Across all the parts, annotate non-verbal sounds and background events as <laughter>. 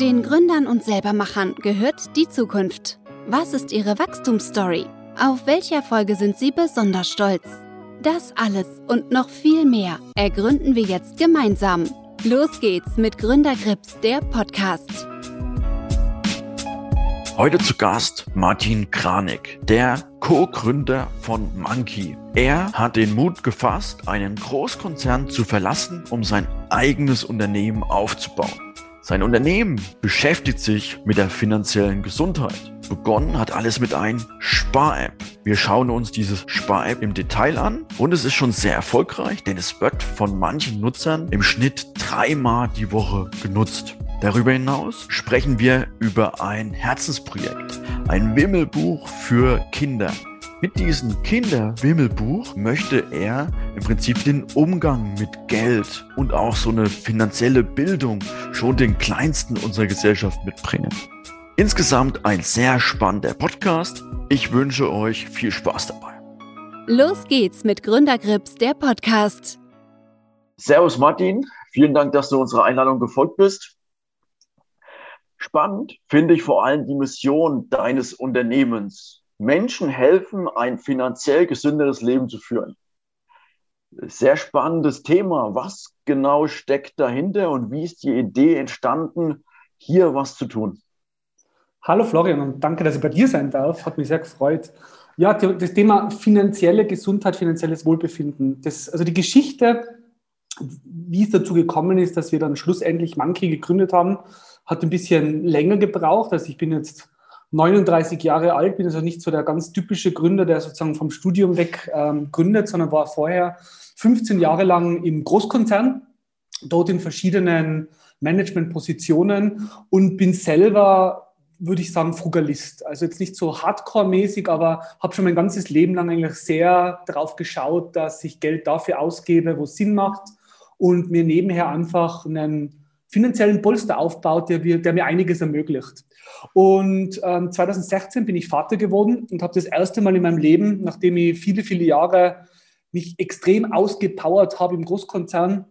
Den Gründern und Selbermachern gehört die Zukunft. Was ist ihre Wachstumsstory? Auf welche Erfolge sind sie besonders stolz? Das alles und noch viel mehr ergründen wir jetzt gemeinsam. Los geht's mit Gründergrips, der Podcast. Heute zu Gast Martin Kranig, der Co-Gründer von Monkey. Er hat den Mut gefasst, einen Großkonzern zu verlassen, um sein eigenes Unternehmen aufzubauen. Sein Unternehmen beschäftigt sich mit der finanziellen Gesundheit. Begonnen hat alles mit einem Spar-App. Wir schauen uns dieses Spar-App im Detail an und es ist schon sehr erfolgreich, denn es wird von manchen Nutzern im Schnitt dreimal die Woche genutzt. Darüber hinaus sprechen wir über ein Herzensprojekt, ein Wimmelbuch für Kinder. Mit diesem Kinderwimmelbuch möchte er im Prinzip den Umgang mit Geld und auch so eine finanzielle Bildung schon den Kleinsten unserer Gesellschaft mitbringen. Insgesamt ein sehr spannender Podcast. Ich wünsche euch viel Spaß dabei. Los geht's mit Gründergrips, der Podcast. Servus Martin, vielen Dank, dass du unserer Einladung gefolgt bist. Spannend finde ich vor allem die Mission deines Unternehmens. Menschen helfen, ein finanziell gesünderes Leben zu führen. Sehr spannendes Thema. Was genau steckt dahinter und wie ist die Idee entstanden, hier was zu tun? Hallo Florian und danke, dass ich bei dir sein darf. Hat mich sehr gefreut. Ja, das Thema finanzielle Gesundheit, finanzielles Wohlbefinden. Das, also die Geschichte, wie es dazu gekommen ist, dass wir dann schlussendlich Monkey gegründet haben, hat ein bisschen länger gebraucht. Also ich bin jetzt 39 Jahre alt, bin also nicht so der ganz typische Gründer, der sozusagen vom Studium weg ähm, gründet, sondern war vorher 15 Jahre lang im Großkonzern, dort in verschiedenen Managementpositionen und bin selber, würde ich sagen, Frugalist. Also jetzt nicht so hardcore-mäßig, aber habe schon mein ganzes Leben lang eigentlich sehr darauf geschaut, dass ich Geld dafür ausgebe, wo es Sinn macht und mir nebenher einfach einen finanziellen Polster aufbaut, der, der mir einiges ermöglicht. Und ähm, 2016 bin ich Vater geworden und habe das erste Mal in meinem Leben, nachdem ich viele, viele Jahre mich extrem ausgepowert habe im Großkonzern,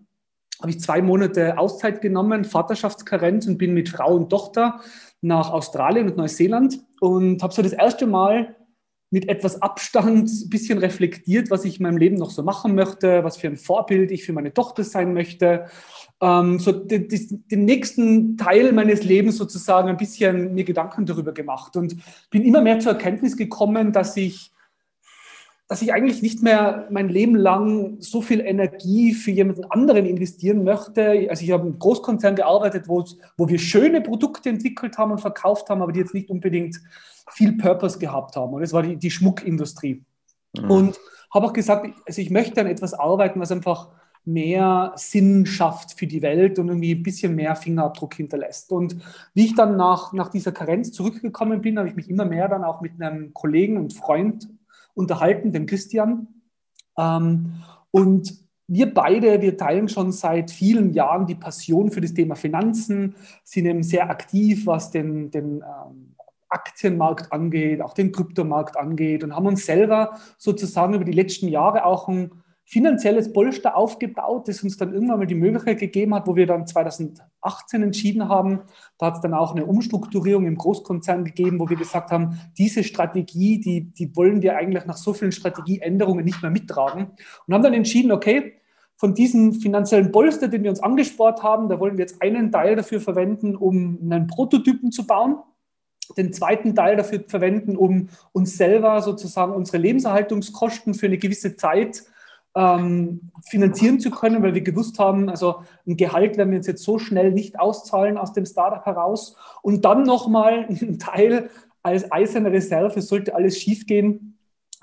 habe ich zwei Monate Auszeit genommen, Vaterschaftskarenz und bin mit Frau und Tochter nach Australien und Neuseeland und habe so das erste Mal mit etwas Abstand ein bisschen reflektiert, was ich in meinem Leben noch so machen möchte, was für ein Vorbild ich für meine Tochter sein möchte. Ähm, so den, den, nächsten Teil meines Lebens sozusagen ein bisschen mir Gedanken darüber gemacht und bin immer mehr zur Erkenntnis gekommen, dass ich, dass ich eigentlich nicht mehr mein Leben lang so viel Energie für jemanden anderen investieren möchte. Also ich habe im Großkonzern gearbeitet, wo, wo wir schöne Produkte entwickelt haben und verkauft haben, aber die jetzt nicht unbedingt viel Purpose gehabt haben. Und das war die, die Schmuckindustrie. Mhm. Und habe auch gesagt, also ich möchte an etwas arbeiten, was einfach mehr Sinn schafft für die Welt und irgendwie ein bisschen mehr Fingerabdruck hinterlässt. Und wie ich dann nach, nach dieser Karenz zurückgekommen bin, habe ich mich immer mehr dann auch mit einem Kollegen und Freund unterhalten, dem Christian. Ähm, und wir beide, wir teilen schon seit vielen Jahren die Passion für das Thema Finanzen, sind eben sehr aktiv, was den, den ähm, Aktienmarkt angeht, auch den Kryptomarkt angeht und haben uns selber sozusagen über die letzten Jahre auch ein finanzielles Polster aufgebaut, das uns dann irgendwann mal die Möglichkeit gegeben hat, wo wir dann 2018 entschieden haben. Da hat es dann auch eine Umstrukturierung im Großkonzern gegeben, wo wir gesagt haben, diese Strategie, die, die wollen wir eigentlich nach so vielen Strategieänderungen nicht mehr mittragen. Und haben dann entschieden, okay, von diesem finanziellen Polster, den wir uns angespart haben, da wollen wir jetzt einen Teil dafür verwenden, um einen Prototypen zu bauen den zweiten Teil dafür verwenden, um uns selber sozusagen unsere Lebenserhaltungskosten für eine gewisse Zeit ähm, finanzieren zu können, weil wir gewusst haben, also ein Gehalt werden wir uns jetzt so schnell nicht auszahlen aus dem Startup heraus. Und dann nochmal ein Teil als eiserne Reserve, sollte alles schiefgehen,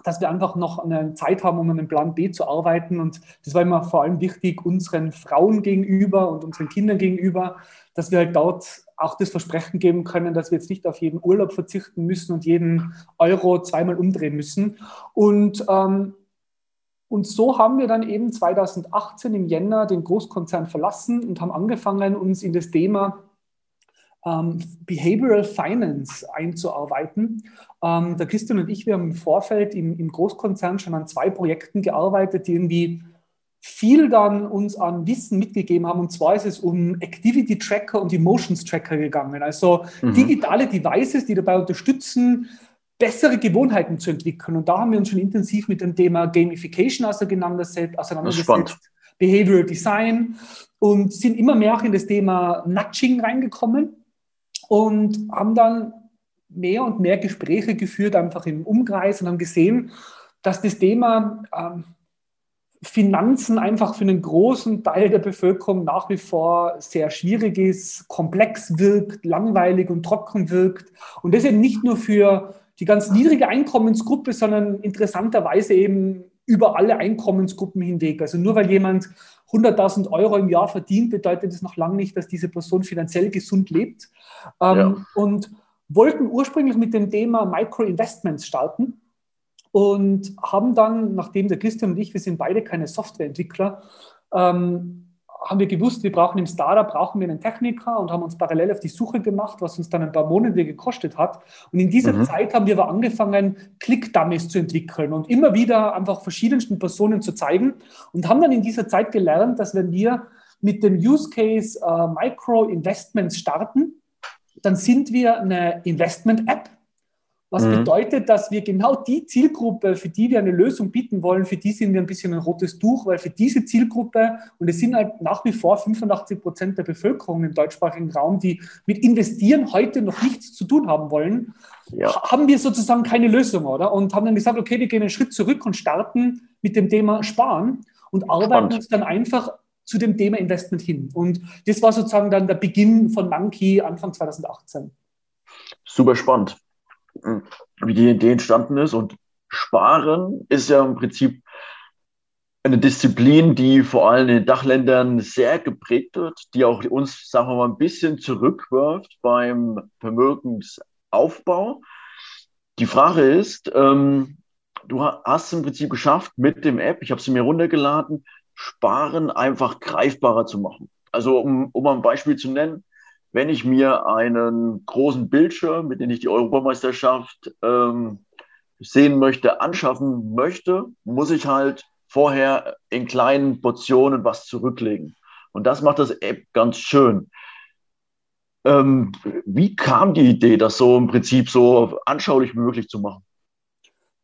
dass wir einfach noch eine Zeit haben, um an einem Plan B zu arbeiten. Und das war immer vor allem wichtig unseren Frauen gegenüber und unseren Kindern gegenüber, dass wir halt dort auch das Versprechen geben können, dass wir jetzt nicht auf jeden Urlaub verzichten müssen und jeden Euro zweimal umdrehen müssen. Und ähm, und so haben wir dann eben 2018 im Jänner den Großkonzern verlassen und haben angefangen, uns in das Thema ähm, Behavioral Finance einzuarbeiten. Ähm, der Christian und ich, wir haben im Vorfeld im, im Großkonzern schon an zwei Projekten gearbeitet, die irgendwie viel dann uns an Wissen mitgegeben haben. Und zwar ist es um Activity Tracker und Emotions Tracker gegangen. Also mhm. digitale Devices, die dabei unterstützen, bessere Gewohnheiten zu entwickeln. Und da haben wir uns schon intensiv mit dem Thema Gamification auseinandergesetzt, auseinandergesetzt Behavioral Design und sind immer mehr auch in das Thema Nudging reingekommen und haben dann mehr und mehr Gespräche geführt, einfach im Umkreis und haben gesehen, dass das Thema ähm, Finanzen einfach für einen großen Teil der Bevölkerung nach wie vor sehr schwierig ist, komplex wirkt, langweilig und trocken wirkt. Und das eben nicht nur für die ganz niedrige Einkommensgruppe, sondern interessanterweise eben über alle Einkommensgruppen hinweg. Also nur weil jemand 100.000 Euro im Jahr verdient, bedeutet das noch lange nicht, dass diese Person finanziell gesund lebt. Ähm, ja. Und wollten ursprünglich mit dem Thema Micro-Investments starten und haben dann, nachdem der Christian und ich, wir sind beide keine Softwareentwickler, ähm, haben wir gewusst, wir brauchen im Startup brauchen wir einen Techniker und haben uns parallel auf die Suche gemacht, was uns dann ein paar Monate gekostet hat. Und in dieser mhm. Zeit haben wir aber angefangen, Click-Dummies zu entwickeln und immer wieder einfach verschiedensten Personen zu zeigen und haben dann in dieser Zeit gelernt, dass wenn wir mit dem Use Case äh, Micro Investments starten, dann sind wir eine Investment-App, was mhm. bedeutet, dass wir genau die Zielgruppe, für die wir eine Lösung bieten wollen, für die sind wir ein bisschen ein rotes Tuch, weil für diese Zielgruppe, und es sind halt nach wie vor 85 Prozent der Bevölkerung im deutschsprachigen Raum, die mit Investieren heute noch nichts zu tun haben wollen, ja. haben wir sozusagen keine Lösung, oder? Und haben dann gesagt, okay, wir gehen einen Schritt zurück und starten mit dem Thema Sparen und arbeiten Spannend. uns dann einfach zu dem Thema Investment hin. Und das war sozusagen dann der Beginn von Monkey Anfang 2018. Super spannend wie die Idee entstanden ist. Und Sparen ist ja im Prinzip eine Disziplin, die vor allem in den Dachländern sehr geprägt wird, die auch uns, sagen wir mal, ein bisschen zurückwirft beim Vermögensaufbau. Die Frage ist, ähm, du hast im Prinzip geschafft, mit dem App, ich habe sie mir runtergeladen, Sparen einfach greifbarer zu machen. Also um, um ein Beispiel zu nennen, wenn ich mir einen großen Bildschirm, mit dem ich die Europameisterschaft ähm, sehen möchte, anschaffen möchte, muss ich halt vorher in kleinen Portionen was zurücklegen. Und das macht das App ganz schön. Ähm, wie kam die Idee, das so im Prinzip so anschaulich wie möglich zu machen?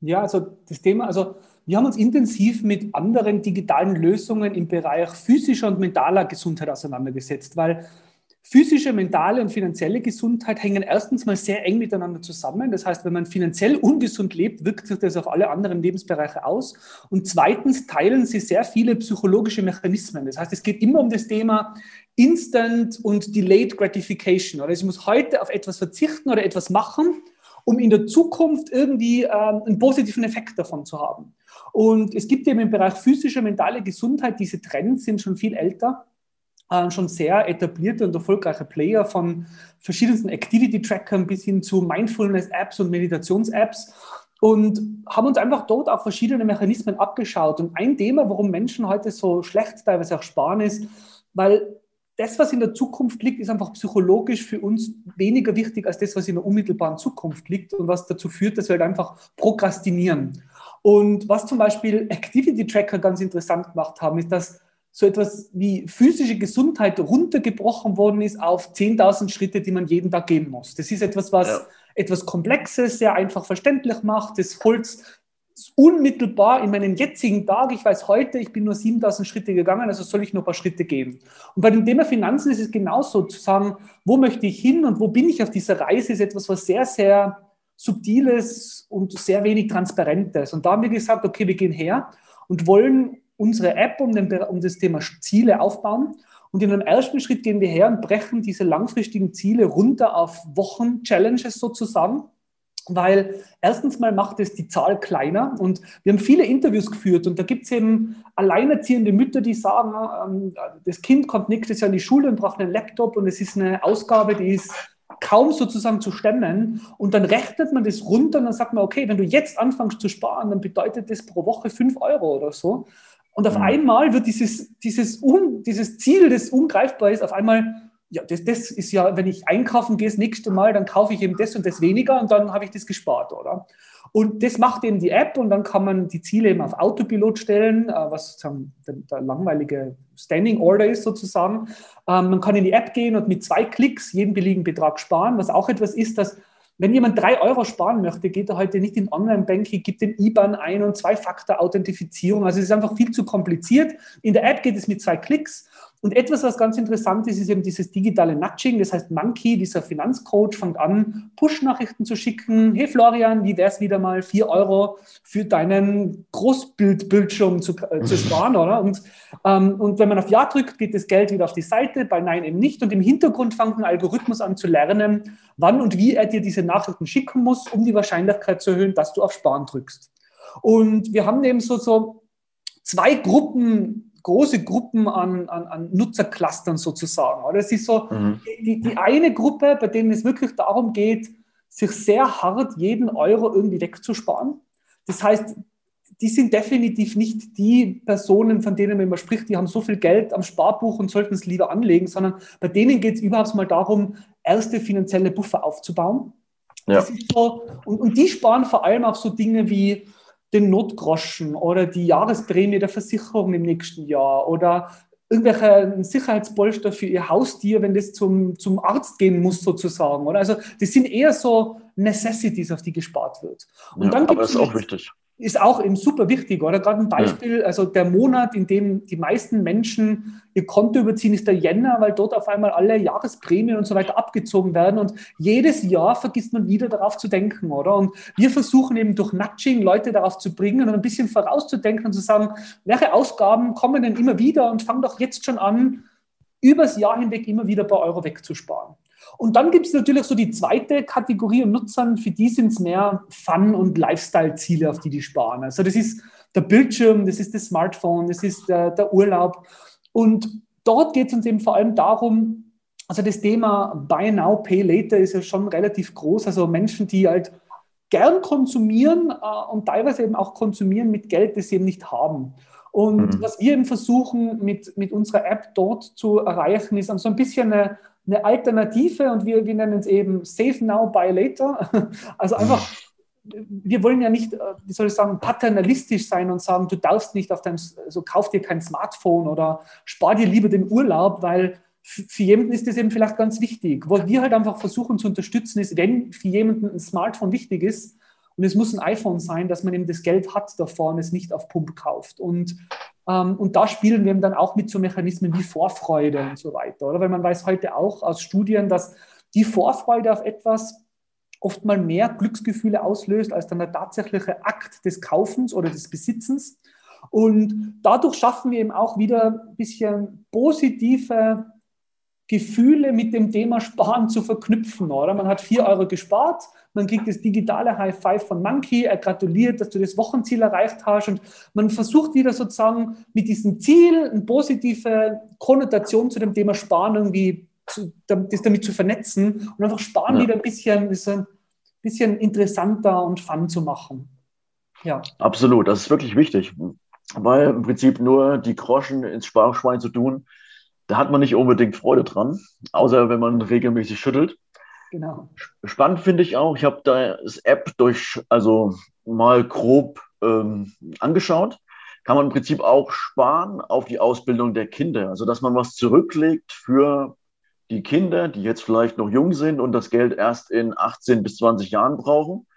Ja, also das Thema, also wir haben uns intensiv mit anderen digitalen Lösungen im Bereich physischer und mentaler Gesundheit auseinandergesetzt, weil Physische, mentale und finanzielle Gesundheit hängen erstens mal sehr eng miteinander zusammen. Das heißt, wenn man finanziell ungesund lebt, wirkt sich das auf alle anderen Lebensbereiche aus. Und zweitens teilen sie sehr viele psychologische Mechanismen. Das heißt, es geht immer um das Thema Instant und Delayed Gratification. Oder ich muss heute auf etwas verzichten oder etwas machen, um in der Zukunft irgendwie ähm, einen positiven Effekt davon zu haben. Und es gibt eben im Bereich physische, mentale Gesundheit, diese Trends sind schon viel älter äh, schon sehr etablierte und erfolgreiche Player von verschiedensten Activity-Trackern bis hin zu Mindfulness-Apps und Meditations-Apps und haben uns einfach dort auch verschiedene Mechanismen abgeschaut. Und ein Thema, warum Menschen heute so schlecht teilweise auch sparen, ist, weil das, was in der Zukunft liegt, ist einfach psychologisch für uns weniger wichtig als das, was in der unmittelbaren Zukunft liegt und was dazu führt, dass wir halt einfach prokrastinieren. Und was zum Beispiel Activity Tracker ganz interessant gemacht haben, ist, dass so etwas wie physische Gesundheit runtergebrochen worden ist auf 10.000 Schritte, die man jeden Tag gehen muss. Das ist etwas, was ja. etwas Komplexes, sehr einfach verständlich macht. Das Holz unmittelbar in meinen jetzigen Tag, ich weiß heute, ich bin nur 7000 Schritte gegangen, also soll ich noch ein paar Schritte gehen. Und bei dem Thema Finanzen ist es genauso, zu sagen, wo möchte ich hin und wo bin ich auf dieser Reise, ist etwas, was sehr, sehr subtiles und sehr wenig transparentes. Und da haben wir gesagt, okay, wir gehen her und wollen unsere App um, den, um das Thema Ziele aufbauen. Und in einem ersten Schritt gehen wir her und brechen diese langfristigen Ziele runter auf Wochen-Challenges sozusagen. Weil erstens mal macht es die Zahl kleiner und wir haben viele Interviews geführt und da gibt es eben alleinerziehende Mütter, die sagen, ähm, das Kind kommt nächstes Jahr in die Schule und braucht einen Laptop und es ist eine Ausgabe, die ist kaum sozusagen zu stemmen. Und dann rechnet man das runter und dann sagt man, okay, wenn du jetzt anfängst zu sparen, dann bedeutet das pro Woche 5 Euro oder so. Und auf mhm. einmal wird dieses, dieses, Un, dieses Ziel, das ungreifbar ist, auf einmal ja, das, das ist ja, wenn ich einkaufen gehe das nächste Mal, dann kaufe ich eben das und das weniger und dann habe ich das gespart, oder? Und das macht eben die App und dann kann man die Ziele eben auf Autopilot stellen, äh, was sozusagen der, der langweilige Standing Order ist sozusagen. Ähm, man kann in die App gehen und mit zwei Klicks jeden beliebigen Betrag sparen, was auch etwas ist, dass wenn jemand drei Euro sparen möchte, geht er heute nicht in Online-Banking, gibt den IBAN ein und Zwei-Faktor-Authentifizierung. Also es ist einfach viel zu kompliziert. In der App geht es mit zwei Klicks und etwas, was ganz interessant ist, ist eben dieses digitale Nudging. Das heißt, Monkey, dieser Finanzcoach, fängt an, Push-Nachrichten zu schicken. Hey Florian, wie wäre es wieder mal, vier Euro für deinen Großbildbildschirm zu, äh, zu <laughs> sparen, oder? Und, ähm, und wenn man auf Ja drückt, geht das Geld wieder auf die Seite, bei Nein eben nicht. Und im Hintergrund fängt ein Algorithmus an zu lernen, wann und wie er dir diese Nachrichten schicken muss, um die Wahrscheinlichkeit zu erhöhen, dass du auf Sparen drückst. Und wir haben eben so, so zwei Gruppen große Gruppen an, an, an Nutzerclustern sozusagen. Oder es ist so mhm. die, die eine Gruppe, bei denen es wirklich darum geht, sich sehr hart jeden Euro irgendwie wegzusparen. Das heißt, die sind definitiv nicht die Personen, von denen man immer spricht, die haben so viel Geld am Sparbuch und sollten es lieber anlegen, sondern bei denen geht es überhaupt mal darum, erste finanzielle Buffer aufzubauen. Ja. So, und, und die sparen vor allem auf so Dinge wie den Notgroschen oder die Jahresprämie der Versicherung im nächsten Jahr oder irgendwelche Sicherheitspolster für ihr Haustier, wenn das zum, zum Arzt gehen muss, sozusagen. Oder? Also das sind eher so Necessities, auf die gespart wird. Und ja, dann aber das ist auch wichtig ist auch eben super wichtig, oder? Gerade ein Beispiel, also der Monat, in dem die meisten Menschen ihr Konto überziehen, ist der Jänner, weil dort auf einmal alle Jahresprämien und so weiter abgezogen werden. Und jedes Jahr vergisst man wieder darauf zu denken, oder? Und wir versuchen eben durch Nudging Leute darauf zu bringen und ein bisschen vorauszudenken und zu sagen, welche Ausgaben kommen denn immer wieder und fang doch jetzt schon an, übers Jahr hinweg immer wieder ein paar Euro wegzusparen. Und dann gibt es natürlich so die zweite Kategorie an Nutzern, für die sind es mehr Fun- und Lifestyle-Ziele, auf die die sparen. Also das ist der Bildschirm, das ist das Smartphone, das ist der, der Urlaub. Und dort geht es uns eben vor allem darum, also das Thema Buy Now, Pay Later ist ja schon relativ groß. Also Menschen, die halt gern konsumieren äh, und teilweise eben auch konsumieren mit Geld, das sie eben nicht haben. Und mhm. was wir eben versuchen mit, mit unserer App dort zu erreichen, ist so ein bisschen eine, eine Alternative und wir, wir nennen es eben Save Now, Buy Later. <laughs> Also einfach, wir wollen ja nicht, äh, wie soll ich sagen, paternalistisch sein und sagen, du darfst nicht auf dein, also kauf dir kein Smartphone oder spar dir lieber den Urlaub, weil für jemanden ist das eben vielleicht ganz wichtig. Was wir halt einfach versuchen zu unterstützen, ist, wenn für jemanden ein Smartphone wichtig ist, und es muss ein iPhone sein, dass man eben das Geld hat davor und es nicht auf Pump kauft. Und, ähm, und da spielen wir eben dann auch mit so Mechanismen wie Vorfreude und so weiter. Oder? Weil man weiß heute auch aus Studien, dass die Vorfreude auf etwas oft mal mehr Glücksgefühle auslöst als dann der tatsächliche Akt des Kaufens oder des Besitzens. Und dadurch schaffen wir eben auch wieder ein bisschen positive Gefühle mit dem Thema Sparen zu verknüpfen. Oder? Man hat vier Euro gespart, man kriegt das digitale High Five von Monkey, er gratuliert, dass du das Wochenziel erreicht hast und man versucht wieder sozusagen mit diesem Ziel eine positive Konnotation zu dem Thema Sparen irgendwie zu, das damit zu vernetzen und einfach Sparen ja. wieder ein bisschen, ein bisschen interessanter und fun zu machen. Ja. Absolut, das ist wirklich wichtig, weil im Prinzip nur die Groschen ins Sparschwein zu tun, da hat man nicht unbedingt Freude dran, außer wenn man regelmäßig schüttelt. Genau. Spannend finde ich auch, ich habe das App durch, also mal grob ähm, angeschaut, kann man im Prinzip auch sparen auf die Ausbildung der Kinder. Also dass man was zurücklegt für die Kinder, die jetzt vielleicht noch jung sind und das Geld erst in 18 bis 20 Jahren brauchen.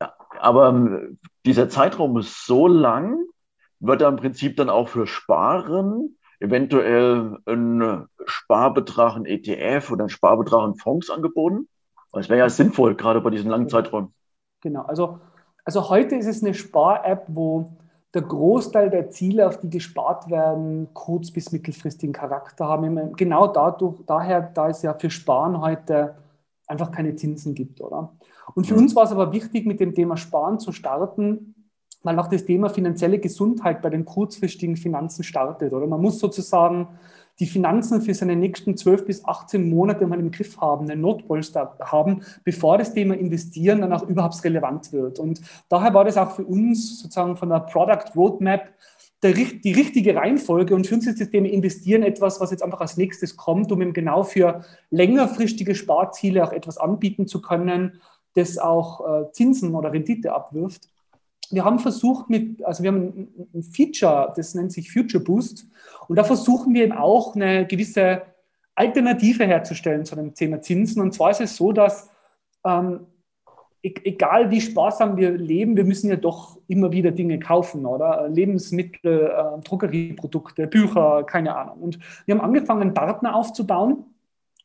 Ja, aber ähm, dieser Zeitraum ist so lang, wird da im Prinzip dann auch für Sparen eventuell ein Sparbetrag in ETF oder ein Sparbetrag in Fonds angeboten? Das wäre ja sinnvoll, gerade bei diesen langen Zeiträumen. Genau, also, also heute ist es eine Spar-App, wo der Großteil der Ziele, auf die gespart werden, kurz- bis mittelfristigen Charakter haben. Genau dadurch, daher, da es ja für Sparen heute einfach keine Zinsen gibt, oder? Und für mhm. uns war es aber wichtig, mit dem Thema Sparen zu starten, weil auch das Thema finanzielle Gesundheit bei den kurzfristigen Finanzen startet. Oder man muss sozusagen die Finanzen für seine nächsten 12 bis 18 Monate mal im Griff haben, einen Notpolster haben, bevor das Thema Investieren dann auch überhaupt relevant wird. Und daher war das auch für uns sozusagen von der Product Roadmap der, die richtige Reihenfolge und für uns ist das Thema Investieren etwas, was jetzt einfach als nächstes kommt, um eben genau für längerfristige Sparziele auch etwas anbieten zu können, das auch äh, Zinsen oder Rendite abwirft. Wir haben versucht mit, also wir haben ein Feature, das nennt sich Future Boost und da versuchen wir eben auch eine gewisse Alternative herzustellen zu dem Thema Zinsen. Und zwar ist es so, dass ähm, e-, egal wie sparsam wir leben, wir müssen ja doch immer wieder Dinge kaufen, oder? Lebensmittel, äh, Drogerieprodukte, Bücher, keine Ahnung. Und wir haben angefangen, Partner aufzubauen.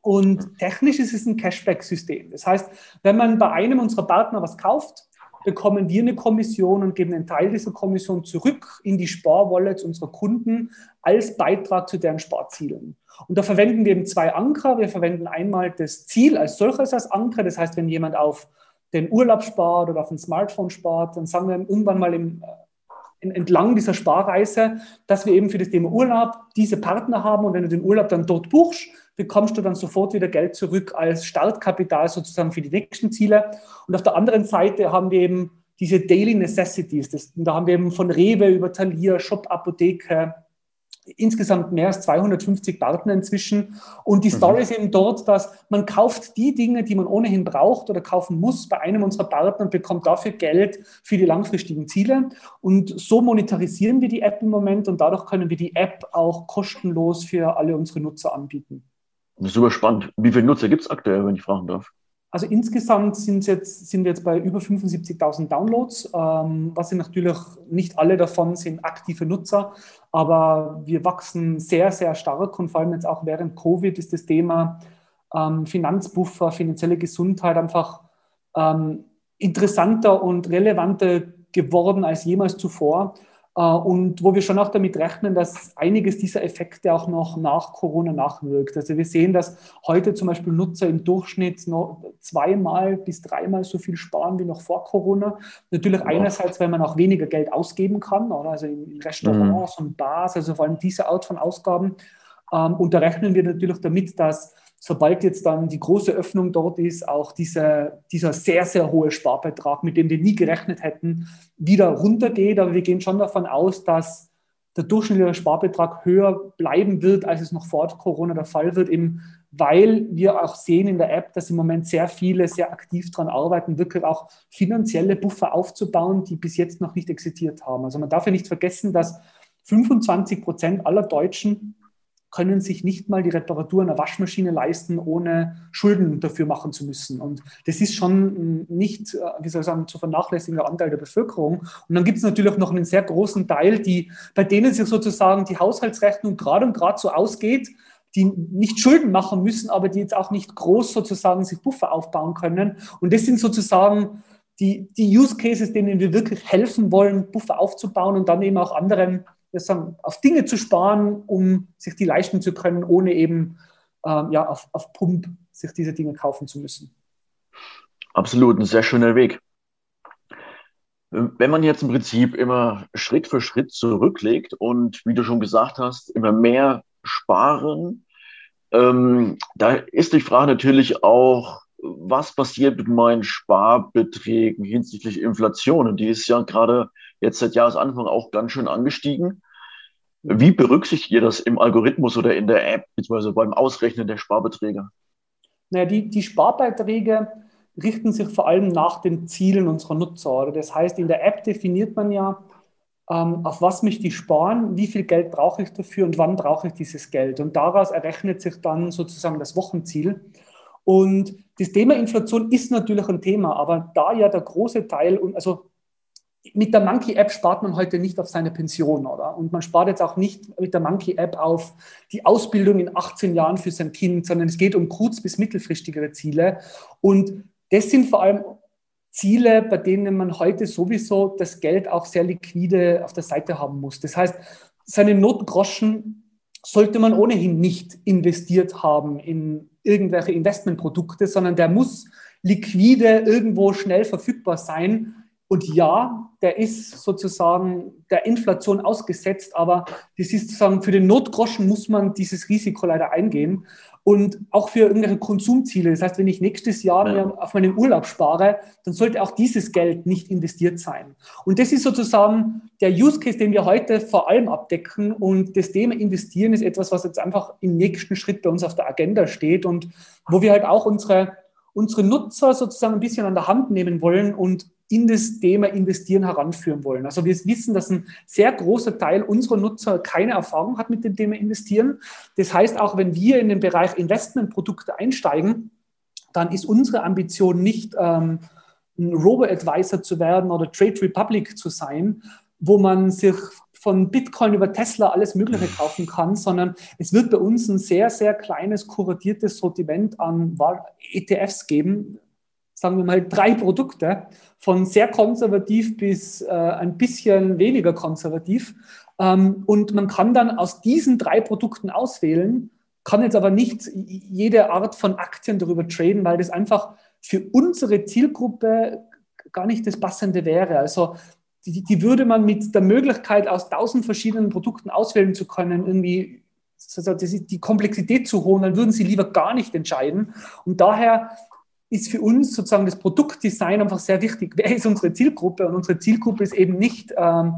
Und technisch ist es ein Cashback-System. Das heißt, wenn man bei einem unserer Partner was kauft, bekommen wir eine Kommission und geben einen Teil dieser Kommission zurück in die Sparwallets unserer Kunden als Beitrag zu deren Sparzielen. Und da verwenden wir eben zwei Anker. Wir verwenden einmal das Ziel als solches als Anker. Das heißt, wenn jemand auf den Urlaub spart oder auf ein Smartphone spart, dann sagen wir irgendwann mal im, äh, entlang dieser Sparreise, dass wir eben für das Thema Urlaub diese Partner haben und wenn du den Urlaub dann dort buchst, bekommst du dann sofort wieder Geld zurück als Startkapital sozusagen für die nächsten Ziele. Und auf der anderen Seite haben wir eben diese Daily Necessities. Das, da haben wir eben von Rewe über Thalia, Shop, Apotheke, insgesamt mehr als 250 Partner inzwischen. Und die mhm. Story ist eben dort, dass man kauft die Dinge, die man ohnehin braucht oder kaufen muss bei einem unserer Partner und bekommt dafür Geld für die langfristigen Ziele. Und so monetarisieren wir die App im Moment und dadurch können wir die App auch kostenlos für alle unsere Nutzer anbieten. Das ist super spannend. Wie viele Nutzer gibt es aktuell, wenn ich fragen darf? Also insgesamt sind, jetzt, sind wir jetzt bei über 75.000 Downloads. Ähm, was sind natürlich nicht alle davon sind aktive Nutzer, aber wir wachsen sehr, sehr stark und vor allem jetzt auch während Covid ist das Thema ähm, Finanzbuffer, finanzielle Gesundheit einfach ähm, interessanter und relevanter geworden als jemals zuvor. Äh, und wo wir schon auch damit rechnen, dass einiges dieser Effekte auch noch nach Corona nachwirkt. Also wir sehen, dass heute zum Beispiel Nutzer im Durchschnitt noch zweimal bis dreimal so viel sparen wie noch vor Corona. Natürlich einerseits, weil man auch weniger Geld ausgeben kann, oder? also in Restaurants mhm. und Bars, also vor allem diese Art von Ausgaben. Ähm, und da rechnen wir natürlich damit, dass sobald jetzt dann die große Öffnung dort ist, auch dieser, dieser sehr, sehr hohe Sparbetrag, mit dem wir nie gerechnet hätten, wieder runtergeht. Aber wir gehen schon davon aus, dass der durchschnittliche Sparbetrag höher bleiben wird, als es noch vor Corona der Fall wird, eben weil wir auch sehen in der App, dass im Moment sehr viele sehr aktiv daran arbeiten, wirklich auch finanzielle Buffer aufzubauen, die bis jetzt noch nicht existiert haben. Also man darf ja nicht vergessen, dass 25 Prozent aller Deutschen können sich nicht mal die Reparatur einer Waschmaschine leisten, ohne Schulden dafür machen zu müssen. Und das ist schon nicht, äh, wie soll ich sagen, zu vernachlässigender Anteil der Bevölkerung. Und dann gibt es natürlich noch einen sehr großen Teil, die, bei denen sich sozusagen die Haushaltsrechnung gerade und gerade so ausgeht, die nicht Schulden machen müssen, aber die jetzt auch nicht groß sozusagen sich Buffer aufbauen können. Und das sind sozusagen die, die Use Cases, denen wir wirklich helfen wollen, Buffer aufzubauen und dann eben auch anderen sagen, auf Dinge zu sparen, um sich die leisten zu können, ohne eben ähm, ja, auf, auf Pump sich diese Dinge kaufen zu müssen. Absolut, ein sehr schöner Weg. Wenn man jetzt im Prinzip immer Schritt für Schritt zurücklegt und, wie du schon gesagt hast, immer mehr sparen, ähm, da ist die Frage natürlich auch, was passiert mit meinen Sparbeträgen hinsichtlich Inflation? Und die ist ja gerade jetzt seit Jahresanfang auch ganz schön angestiegen. Wie berücksichtigt ihr das im Algorithmus oder in der App, beziehungsweise beim Ausrechnen der Sparbeträge? Naja, die, die Sparbeiträge richten sich vor allem nach den Zielen unserer Nutzer. Das heißt, in der App definiert man ja, ähm, auf was möchte ich sparen, wie viel Geld brauche ich dafür und wann brauche ich dieses Geld. Und daraus errechnet sich dann sozusagen das Wochenziel. Und das Thema Inflation ist natürlich ein Thema, aber da ja der große Teil, also mit der Monkey-App spart man heute nicht auf seine Pension, oder? Und man spart jetzt auch nicht mit der Monkey-App auf die Ausbildung in 18 Jahren für sein Kind, sondern es geht um kurz- bis mittelfristigere Ziele. Und das sind vor allem Ziele, bei denen man heute sowieso das Geld auch sehr liquide auf der Seite haben muss. Das heißt, seine Notgroschen sollte man ohnehin nicht investiert haben in irgendwelche Investmentprodukte, sondern der muss liquide irgendwo schnell verfügbar sein, Und ja, der ist sozusagen der Inflation ausgesetzt, aber das ist sozusagen für den Notgroschen muss man dieses Risiko leider eingehen und auch für irgendwelche Konsumziele. Das heißt, wenn ich nächstes Jahr ja. auf meinen Urlaub spare, dann sollte auch dieses Geld nicht investiert sein. Und das ist sozusagen der Use Case, den wir heute vor allem abdecken. Und das Thema Investieren ist etwas, was jetzt einfach im nächsten Schritt bei uns auf der Agenda steht und wo wir halt auch unsere, unsere Nutzer sozusagen ein bisschen an der Hand nehmen wollen und in das Thema Investieren heranführen wollen. Also wir wissen, dass ein sehr großer Teil unserer Nutzer keine Erfahrung hat mit dem Thema Investieren. Das heißt, auch wenn wir in den Bereich Investmentprodukte einsteigen, dann ist unsere Ambition nicht, ähm, ein Robo-Advisor zu werden oder Trade Republic zu sein, wo man sich von Bitcoin über Tesla alles Mögliche kaufen kann, sondern es wird bei uns ein sehr, sehr kleines, kuratiertes Sortiment an ETFs geben, sagen wir mal, drei Produkte, von sehr konservativ bis äh, ein bisschen weniger konservativ. Ähm, und man kann dann aus diesen drei Produkten auswählen, kann jetzt aber nicht jede Art von Aktien darüber traden, weil das einfach für unsere Zielgruppe gar nicht das Passende wäre. Also die, die würde man mit der Möglichkeit, aus tausend verschiedenen Produkten auswählen zu können, irgendwie die Komplexität zu holen, dann würden sie lieber gar nicht entscheiden. Und daher ist für uns sozusagen das Produktdesign einfach sehr wichtig. Wer ist unsere Zielgruppe? Und unsere Zielgruppe ist eben nicht ähm,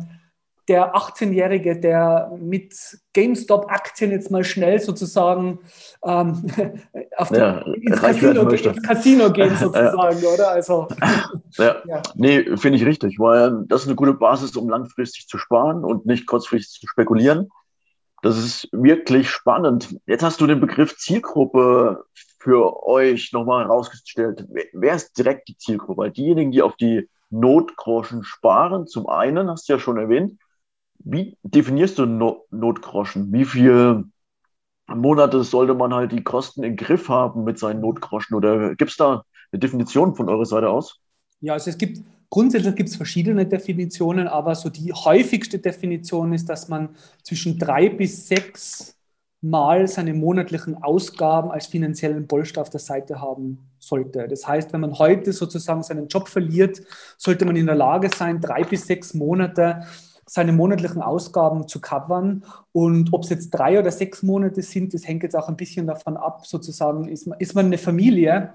der 18-Jährige, der mit GameStop-Aktien jetzt mal schnell sozusagen ähm, <laughs> auf ja, ins, Casino, ins, Casino, geht, <laughs> sozusagen, ja. oder? Also, <laughs> ja. ja. Nee, finde ich richtig, weil das ist eine gute Basis, um langfristig zu sparen und nicht kurzfristig zu spekulieren. Das ist wirklich spannend. Jetzt hast du den Begriff Zielgruppe für euch nochmal herausgestellt, wer ist direkt die Zielgruppe? Diejenigen, die auf die Notgroschen sparen, zum einen, hast du ja schon erwähnt. Wie definierst du no Notgroschen? Wie viele Monate sollte man halt die Kosten im Griff haben mit seinen Notgroschen? Oder gibt es da eine Definition von eurer Seite aus? Ja, also es gibt grundsätzlich gibt verschiedene Definitionen, aber so die häufigste Definition ist, dass man zwischen drei bis sechs mal seine monatlichen Ausgaben als finanziellen Polster auf der Seite haben sollte. Das heißt, wenn man heute sozusagen seinen Job verliert, sollte man in der Lage sein, drei bis sechs Monate seine monatlichen Ausgaben zu covern. Und ob es jetzt drei oder sechs Monate sind, das hängt jetzt auch ein bisschen davon ab, sozusagen, ist man, ist man eine Familie,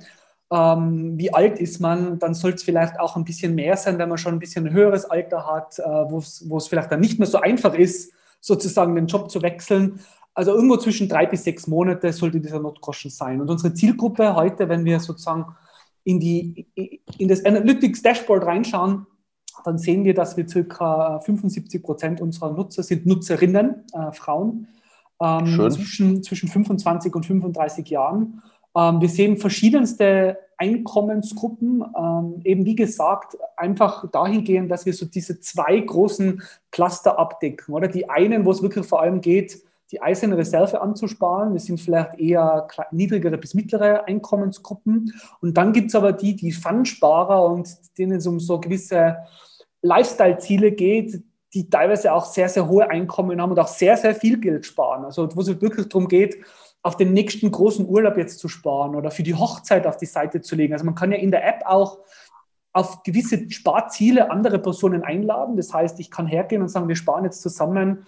ähm, wie alt ist man, dann soll es vielleicht auch ein bisschen mehr sein, wenn man schon ein bisschen ein höheres Alter hat, äh, wo es vielleicht dann nicht mehr so einfach ist, sozusagen den Job zu wechseln. Also irgendwo zwischen drei bis sechs Monate sollte dieser Notgroschen sein. Und unsere Zielgruppe heute, wenn wir sozusagen in, die, in das Analytics Dashboard reinschauen, dann sehen wir, dass wir circa 75 Prozent unserer Nutzer sind Nutzerinnen, äh, Frauen, ähm, zwischen, zwischen 25 und 35 Jahren. Ähm, wir sehen verschiedenste Einkommensgruppen, ähm, eben wie gesagt, einfach dahingehend, dass wir so diese zwei großen Cluster abdecken. Oder die einen, wo es wirklich vor allem geht, die eiserne Reserve anzusparen. Das sind vielleicht eher niedrigere bis mittlere Einkommensgruppen. Und dann gibt es aber die, die Fundsparer und denen es um so gewisse Lifestyle-Ziele geht, die teilweise auch sehr, sehr hohe Einkommen haben und auch sehr, sehr viel Geld sparen. Also wo es wirklich darum geht, auf den nächsten großen Urlaub jetzt zu sparen oder für die Hochzeit auf die Seite zu legen. Also man kann ja in der App auch auf gewisse Sparziele andere Personen einladen. Das heißt, ich kann hergehen und sagen, wir sparen jetzt zusammen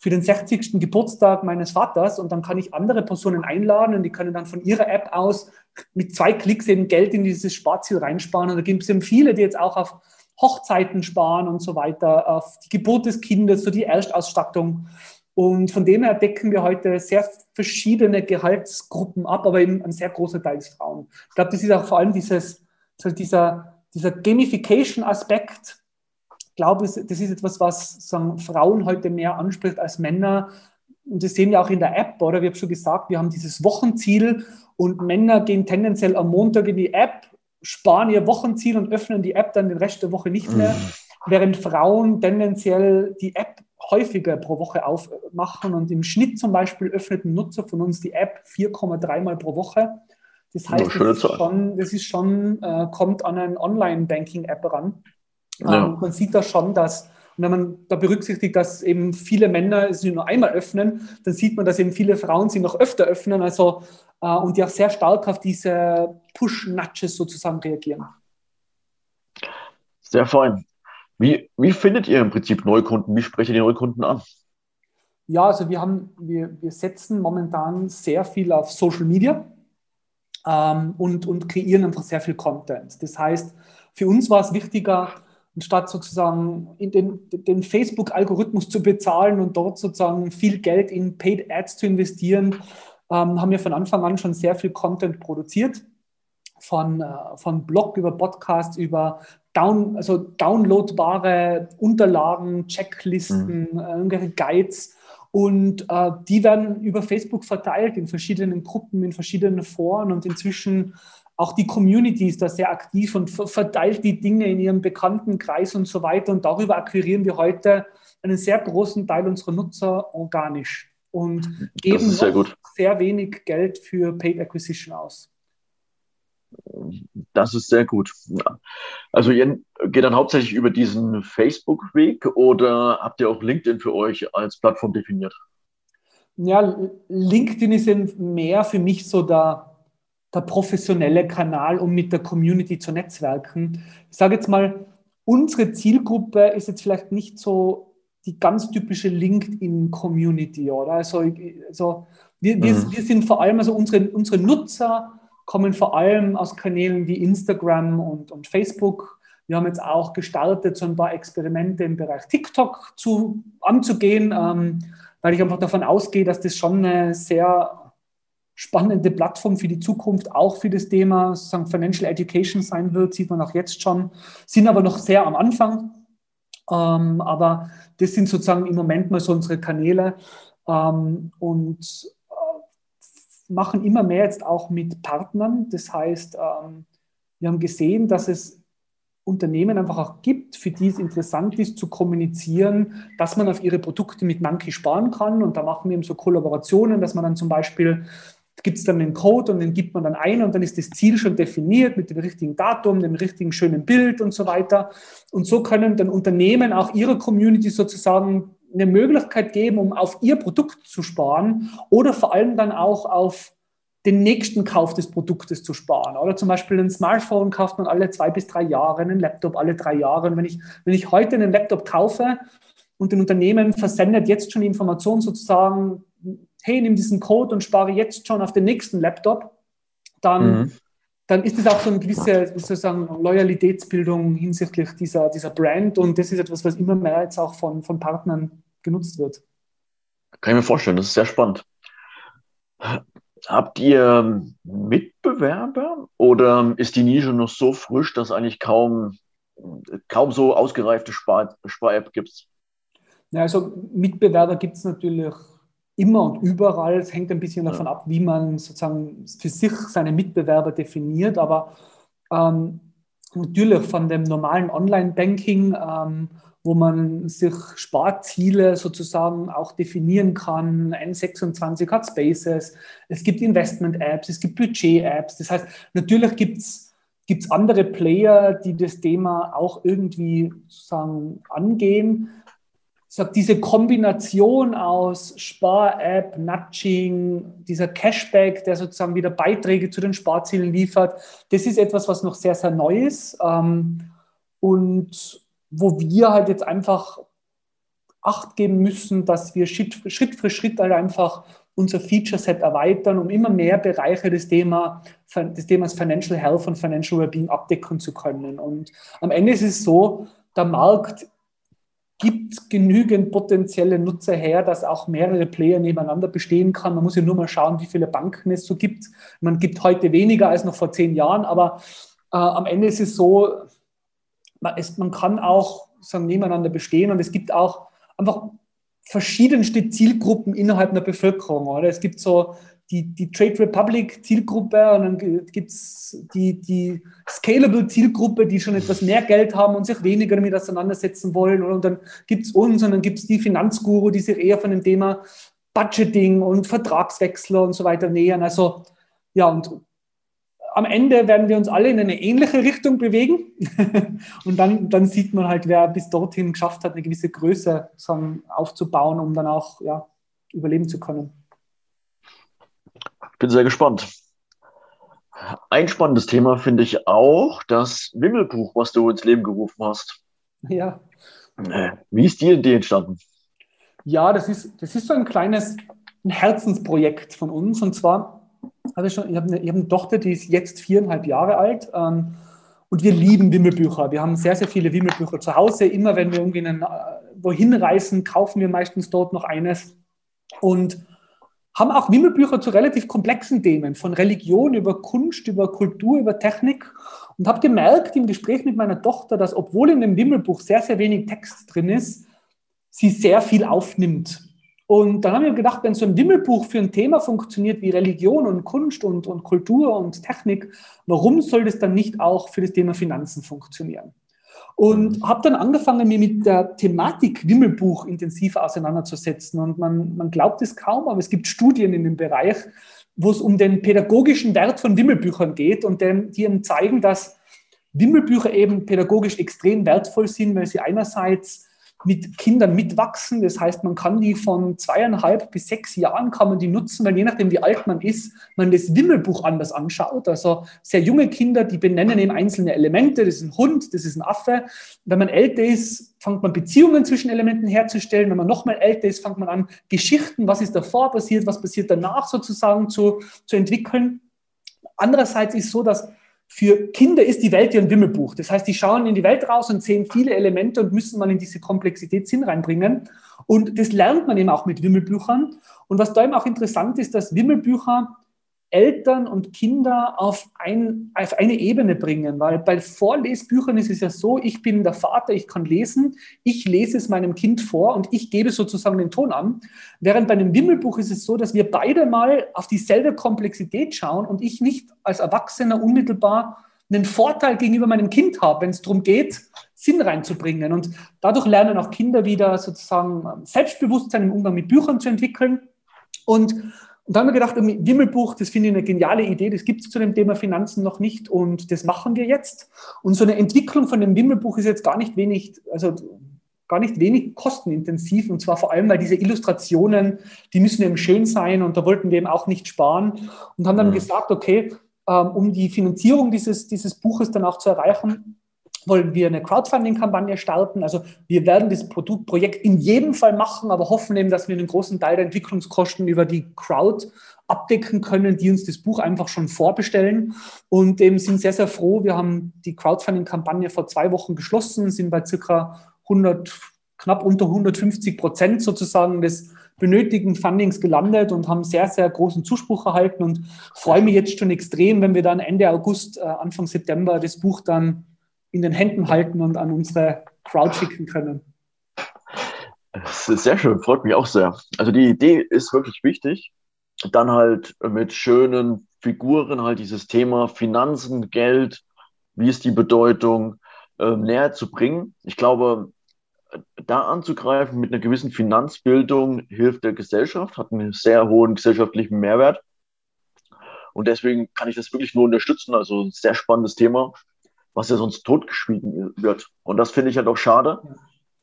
für den 60. Geburtstag meines Vaters und dann kann ich andere Personen einladen und die können dann von ihrer App aus mit zwei Klicks eben Geld in dieses Sparziel reinsparen. Und da gibt es eben viele, die jetzt auch auf Hochzeiten sparen und so weiter, auf die Geburt des Kindes, so die Erstausstattung. Und von dem her decken wir heute sehr verschiedene Gehaltsgruppen ab, aber eben ein sehr großer Teil ist Frauen. Ich glaube, das ist auch vor allem dieses, dieser, dieser Gamification-Aspekt, glaube, das ist etwas, was sagen, Frauen heute mehr anspricht als Männer. Und das sehen wir auch in der App, oder? Wir haben schon gesagt, wir haben dieses Wochenziel und Männer gehen tendenziell am Montag in die App, sparen ihr Wochenziel und öffnen die App dann den Rest der Woche nicht mehr, mhm. während Frauen tendenziell die App häufiger pro Woche aufmachen und im Schnitt zum Beispiel öffnet ein Nutzer von uns die App 4,3 Mal pro Woche. Das heißt, das ist, schon, das ist schon, äh, kommt an eine Online-Banking-App ran. Ja. Ähm, man sieht da schon, dass, und wenn man da berücksichtigt, dass eben viele Männer sie nur einmal öffnen, dann sieht man, dass eben viele Frauen sie noch öfter öffnen, also äh, und die auch sehr stark auf diese Push-Nudges sozusagen reagieren. Sehr fein. Wie, wie findet ihr im Prinzip Neukunden? Wie sprecht ihr die Neukunden an? Ja, also wir haben, wir, wir setzen momentan sehr viel auf Social Media ähm, und, und kreieren einfach sehr viel Content. Das heißt, für uns war es wichtiger, anstatt sozusagen in den, den Facebook-Algorithmus zu bezahlen und dort sozusagen viel Geld in Paid Ads zu investieren, ähm, haben wir von Anfang an schon sehr viel Content produziert. Von, äh, von Blog über Podcast, über down, also downloadbare Unterlagen, Checklisten, mhm. äh, irgendwelche Guides. Und äh, die werden über Facebook verteilt in verschiedenen Gruppen, in verschiedenen Foren und inzwischen auch die Community ist da sehr aktiv und verteilt die Dinge in ihrem Bekanntenkreis und so weiter. Und darüber akquirieren wir heute einen sehr großen Teil unserer Nutzer organisch und geben sehr, sehr wenig Geld für Paid Acquisition aus. Das ist sehr gut. Also ihr geht dann hauptsächlich über diesen Facebook-Weg oder habt ihr auch LinkedIn für euch als Plattform definiert? Ja, LinkedIn ist mehr für mich so der, der professionelle Kanal, um mit der Community zu netzwerken. Ich sage jetzt mal, unsere Zielgruppe ist jetzt vielleicht nicht so die ganz typische LinkedIn-Community, oder? Also, also wir, mhm. wir, wir sind vor allem, also unsere, unsere Nutzer kommen vor allem aus Kanälen wie Instagram und, und Facebook. Wir haben jetzt auch gestartet, so ein paar Experimente im Bereich TikTok zu, anzugehen, ähm, weil ich einfach davon ausgehe, dass das schon eine sehr spannende Plattform für die Zukunft, auch für das Thema sozusagen Financial Education sein wird, sieht man auch jetzt schon, sind aber noch sehr am Anfang. Ähm, aber das sind sozusagen im Moment mal so unsere Kanäle. Ähm, und machen immer mehr jetzt auch mit Partnern. Das heißt, ähm, wir haben gesehen, dass es Unternehmen einfach auch gibt, für die es interessant ist zu kommunizieren, dass man auf ihre Produkte mit Monkey sparen kann. Und da machen wir eben so Kollaborationen, dass man dann zum Beispiel gibt es dann einen Code und den gibt man dann ein und dann ist das Ziel schon definiert mit dem richtigen Datum, dem richtigen schönen Bild und so weiter. Und so können dann Unternehmen auch ihrer Community sozusagen eine Möglichkeit geben, um auf ihr Produkt zu sparen oder vor allem dann auch auf den nächsten Kauf des Produktes zu sparen. Oder zum Beispiel ein Smartphone kauft man alle zwei bis drei Jahre, einen Laptop alle drei Jahre. Und wenn ich, wenn ich heute einen Laptop kaufe und ein Unternehmen versendet jetzt schon Informationen sozusagen, hey, nimm diesen Code und spare jetzt schon auf den nächsten Laptop, dann, mhm. dann ist das auch so eine gewisse sozusagen Loyalitätsbildung hinsichtlich dieser, dieser Brand. Und das ist etwas, was immer mehr jetzt auch von, von Partnern genutzt wird. Kann ich mir vorstellen, das ist sehr spannend. Habt ihr Mitbewerber oder ist die Nische noch so frisch, dass eigentlich kaum, kaum so ausgereifte Spar-App gibt? Ja, also Mitbewerber gibt es natürlich immer und überall. Es hängt ein bisschen davon ab, wie man sozusagen für sich seine Mitbewerber definiert. Aber ähm, natürlich von dem normalen Online-Banking ähm, wo man sich Sparziele sozusagen auch definieren kann. N26 hat Spaces, es gibt Investment-Apps, es gibt Budget-Apps. Das heißt, natürlich gibt es gibt andere Player, die das Thema auch irgendwie sozusagen angehen. Ich sage, diese Kombination aus Spar-App, Nudging, dieser Cashback, der sozusagen wieder Beiträge zu den Sparzielen liefert, das ist etwas, was noch sehr, sehr neu ist. Ähm, und wo wir halt jetzt einfach Acht geben müssen, dass wir Schritt, Schritt für Schritt halt einfach unser Feature-Set erweitern, um immer mehr Bereiche des, Thema, des Themas Financial Health und Financial Wellbeing abdecken zu können. Und am Ende ist es so, der Markt gibt genügend potenzielle Nutzer her, dass auch mehrere Player nebeneinander bestehen kann. Man muss ja nur mal schauen, wie viele Banken es so gibt. Man gibt heute weniger als noch vor zehn Jahren, aber äh, am Ende ist es so, man, es, man kann auch sagen, nebeneinander bestehen und es gibt auch einfach verschiedenste Zielgruppen innerhalb einer Bevölkerung. Oder? Es gibt so die, die Trade Republic Zielgruppe und dann gibt es die, die Scalable Zielgruppe, die schon etwas mehr Geld haben und sich weniger damit auseinandersetzen wollen. Und dann gibt es uns und dann gibt es die Finanzguru, die sich eher von dem Thema Budgeting und Vertragswechsel und so weiter nähern. Also ja, und am Ende werden wir uns alle in eine ähnliche Richtung bewegen. <laughs> und dann, dann sieht man halt, wer bis dorthin geschafft hat, eine gewisse Größe aufzubauen, um dann auch ja, überleben zu können. Ich bin sehr gespannt. Ein spannendes Thema finde ich auch das Wimmelbuch, was du ins Leben gerufen hast. Ja. Äh, wie ist die Idee entstanden? Ja, das ist, das ist so ein kleines ein Herzensprojekt von uns. Und zwar habe ich schon, ich habe eine, ich habe eine Tochter, die ist jetzt viereinhalb Jahre alt. Ähm, und wir lieben Wimmelbücher. Wir haben sehr, sehr viele Wimmelbücher zu Hause. Immer wenn wir irgendwie einen, äh, wohin reisen, kaufen wir meistens dort noch eines. Und haben auch Wimmelbücher zu relativ komplexen Themen, von Religion über Kunst, über Kultur, über Technik. Und habe gemerkt im Gespräch mit meiner Tochter, dass obwohl in dem Wimmelbuch sehr, sehr wenig Text drin ist, sie sehr viel aufnimmt. Und dann haben wir gedacht, wenn so ein Wimmelbuch für ein Thema funktioniert wie Religion und Kunst und, und Kultur und Technik, warum soll das dann nicht auch für das Thema Finanzen funktionieren? Und habe dann angefangen, mir mit der Thematik Wimmelbuch intensiver auseinanderzusetzen. Und man, man glaubt es kaum, aber es gibt Studien in dem Bereich, wo es um den pädagogischen Wert von Wimmelbüchern geht und die eben zeigen, dass Wimmelbücher eben pädagogisch extrem wertvoll sind, weil sie einerseits mit Kindern mitwachsen. Das heißt, man kann die von zweieinhalb bis sechs Jahren kann man die nutzen, weil je nachdem, wie alt man ist, man das Wimmelbuch anders anschaut. Also sehr junge Kinder, die benennen eben einzelne Elemente. Das ist ein Hund, das ist ein Affe. Wenn man älter ist, fängt man Beziehungen zwischen Elementen herzustellen. Wenn man nochmal älter ist, fängt man an, Geschichten, was ist davor passiert, was passiert danach sozusagen zu, zu entwickeln. Andererseits ist so, dass für Kinder ist die Welt ja ein Wimmelbuch. Das heißt, die schauen in die Welt raus und sehen viele Elemente und müssen man in diese Komplexität Sinn reinbringen. Und das lernt man eben auch mit Wimmelbüchern. Und was da eben auch interessant ist, dass Wimmelbücher Eltern und Kinder auf, ein, auf eine Ebene bringen. Weil bei Vorlesbüchern ist es ja so, ich bin der Vater, ich kann lesen, ich lese es meinem Kind vor und ich gebe sozusagen den Ton an. Während bei einem Wimmelbuch ist es so, dass wir beide mal auf dieselbe Komplexität schauen und ich nicht als Erwachsener unmittelbar einen Vorteil gegenüber meinem Kind habe, wenn es darum geht, Sinn reinzubringen. Und dadurch lernen auch Kinder wieder sozusagen Selbstbewusstsein im Umgang mit Büchern zu entwickeln. Und und da haben wir gedacht, Wimmelbuch, das finde ich eine geniale Idee, das gibt es zu dem Thema Finanzen noch nicht und das machen wir jetzt. Und so eine Entwicklung von dem Wimmelbuch ist jetzt gar nicht wenig, also gar nicht wenig kostenintensiv und zwar vor allem, weil diese Illustrationen, die müssen eben schön sein und da wollten wir eben auch nicht sparen und haben dann mhm. gesagt, okay, ähm, um die Finanzierung dieses, dieses Buches dann auch zu erreichen, wollen wir eine Crowdfunding-Kampagne starten. Also wir werden das Produktprojekt in jedem Fall machen, aber hoffen eben, dass wir einen großen Teil der Entwicklungskosten über die Crowd abdecken können, die uns das Buch einfach schon vorbestellen und eben sind sehr, sehr froh. Wir haben die Crowdfunding-Kampagne vor zwei Wochen geschlossen, sind bei circa 100, knapp unter 150 Prozent sozusagen des benötigten Fundings gelandet und haben sehr, sehr großen Zuspruch erhalten und freue mich jetzt schon extrem, wenn wir dann Ende August, äh, Anfang September das Buch dann in den Händen halten und an unsere Crowd schicken können. Das ist sehr schön, freut mich auch sehr. Also die Idee ist wirklich wichtig. Dann halt mit schönen Figuren halt dieses Thema Finanzen, Geld, wie ist die Bedeutung, äh, näher zu bringen. Ich glaube, da anzugreifen mit einer gewissen Finanzbildung hilft der Gesellschaft, hat einen sehr hohen gesellschaftlichen Mehrwert. Und deswegen kann ich das wirklich nur unterstützen. Also ein sehr spannendes Thema was ja sonst totgeschwiegen wird. Und das finde ich halt auch schade,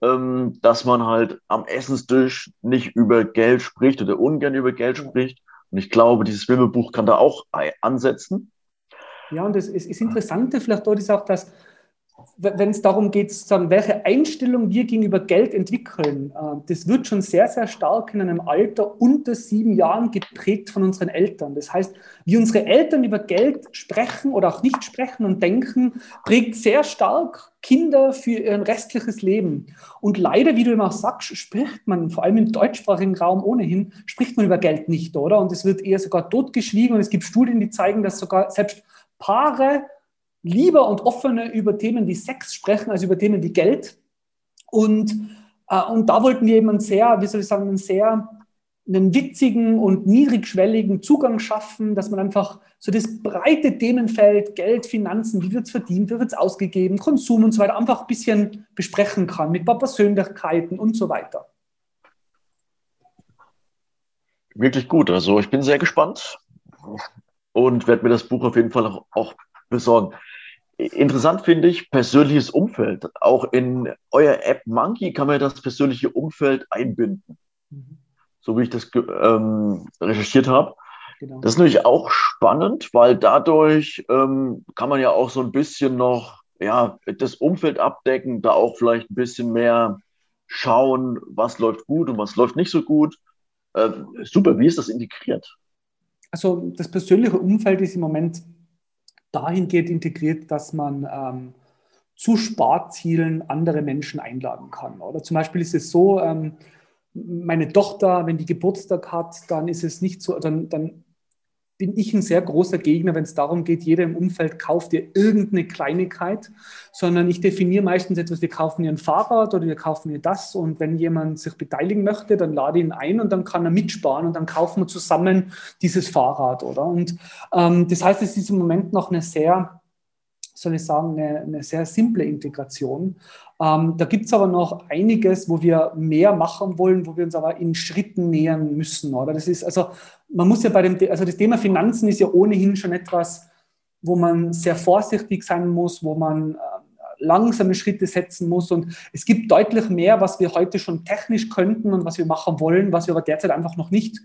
ähm, dass man halt am Essenstisch nicht über Geld spricht oder ungern über Geld spricht. Und ich glaube, dieses Wimmelbuch kann da auch ansetzen. Ja, und das ist, das Interessante vielleicht dort ist auch, dass wenn es darum geht, sozusagen, welche Einstellung wir gegenüber Geld entwickeln, äh, das wird schon sehr, sehr stark in einem Alter unter sieben Jahren geprägt von unseren Eltern. Das heißt, wie unsere Eltern über Geld sprechen oder auch nicht sprechen und denken, prägt sehr stark Kinder für ihr restliches Leben. Und leider, wie du immer sagst, spricht man, vor allem im deutschsprachigen Raum ohnehin, spricht man über Geld nicht, oder? Und es wird eher sogar totgeschwiegen und es gibt Studien, die zeigen, dass sogar selbst Paare lieber und offener über Themen wie Sex sprechen als über Themen wie Geld. Und, äh, und da wollten wir eben einen sehr, wie soll ich sagen, einen sehr einen witzigen und niedrigschwelligen Zugang schaffen, dass man einfach so das breite Themenfeld Geld, Finanzen, wie wird es verdient, wie wird es ausgegeben, Konsum und so weiter einfach ein bisschen besprechen kann mit ein paar Persönlichkeiten und so weiter. Wirklich gut. Also ich bin sehr gespannt und werde mir das Buch auf jeden Fall auch, auch besorgen. Interessant finde ich persönliches Umfeld. Auch in euer App Monkey kann man das persönliche Umfeld einbinden. Mhm. So wie ich das ähm, recherchiert habe. Genau. Das ist natürlich auch spannend, weil dadurch ähm, kann man ja auch so ein bisschen noch ja, das Umfeld abdecken, da auch vielleicht ein bisschen mehr schauen, was läuft gut und was läuft nicht so gut. Äh, super, wie ist das integriert? Also das persönliche Umfeld ist im Moment dahingehend integriert, dass man ähm, zu Sparzielen andere Menschen einladen kann. Oder zum Beispiel ist es so, ähm, meine Tochter, wenn die Geburtstag hat, dann ist es nicht so, dann, dann bin ich ein sehr großer Gegner, wenn es darum geht, jeder im Umfeld kauft dir irgendeine Kleinigkeit, sondern ich definiere meistens etwas, wir kaufen ihr ein Fahrrad oder wir kaufen ihr das und wenn jemand sich beteiligen möchte, dann lade ihn ein und dann kann er mitsparen und dann kaufen wir zusammen dieses Fahrrad, oder? Und ähm, das heißt, es ist im Moment noch eine sehr, soll ich sagen, eine, eine sehr simple Integration. Ähm, da gibt es aber noch einiges, wo wir mehr machen wollen, wo wir uns aber in Schritten nähern müssen. Oder? Das ist also, man muss ja bei dem, also das Thema Finanzen ist ja ohnehin schon etwas, wo man sehr vorsichtig sein muss, wo man äh, langsame Schritte setzen muss. Und es gibt deutlich mehr, was wir heute schon technisch könnten und was wir machen wollen, was wir aber derzeit einfach noch nicht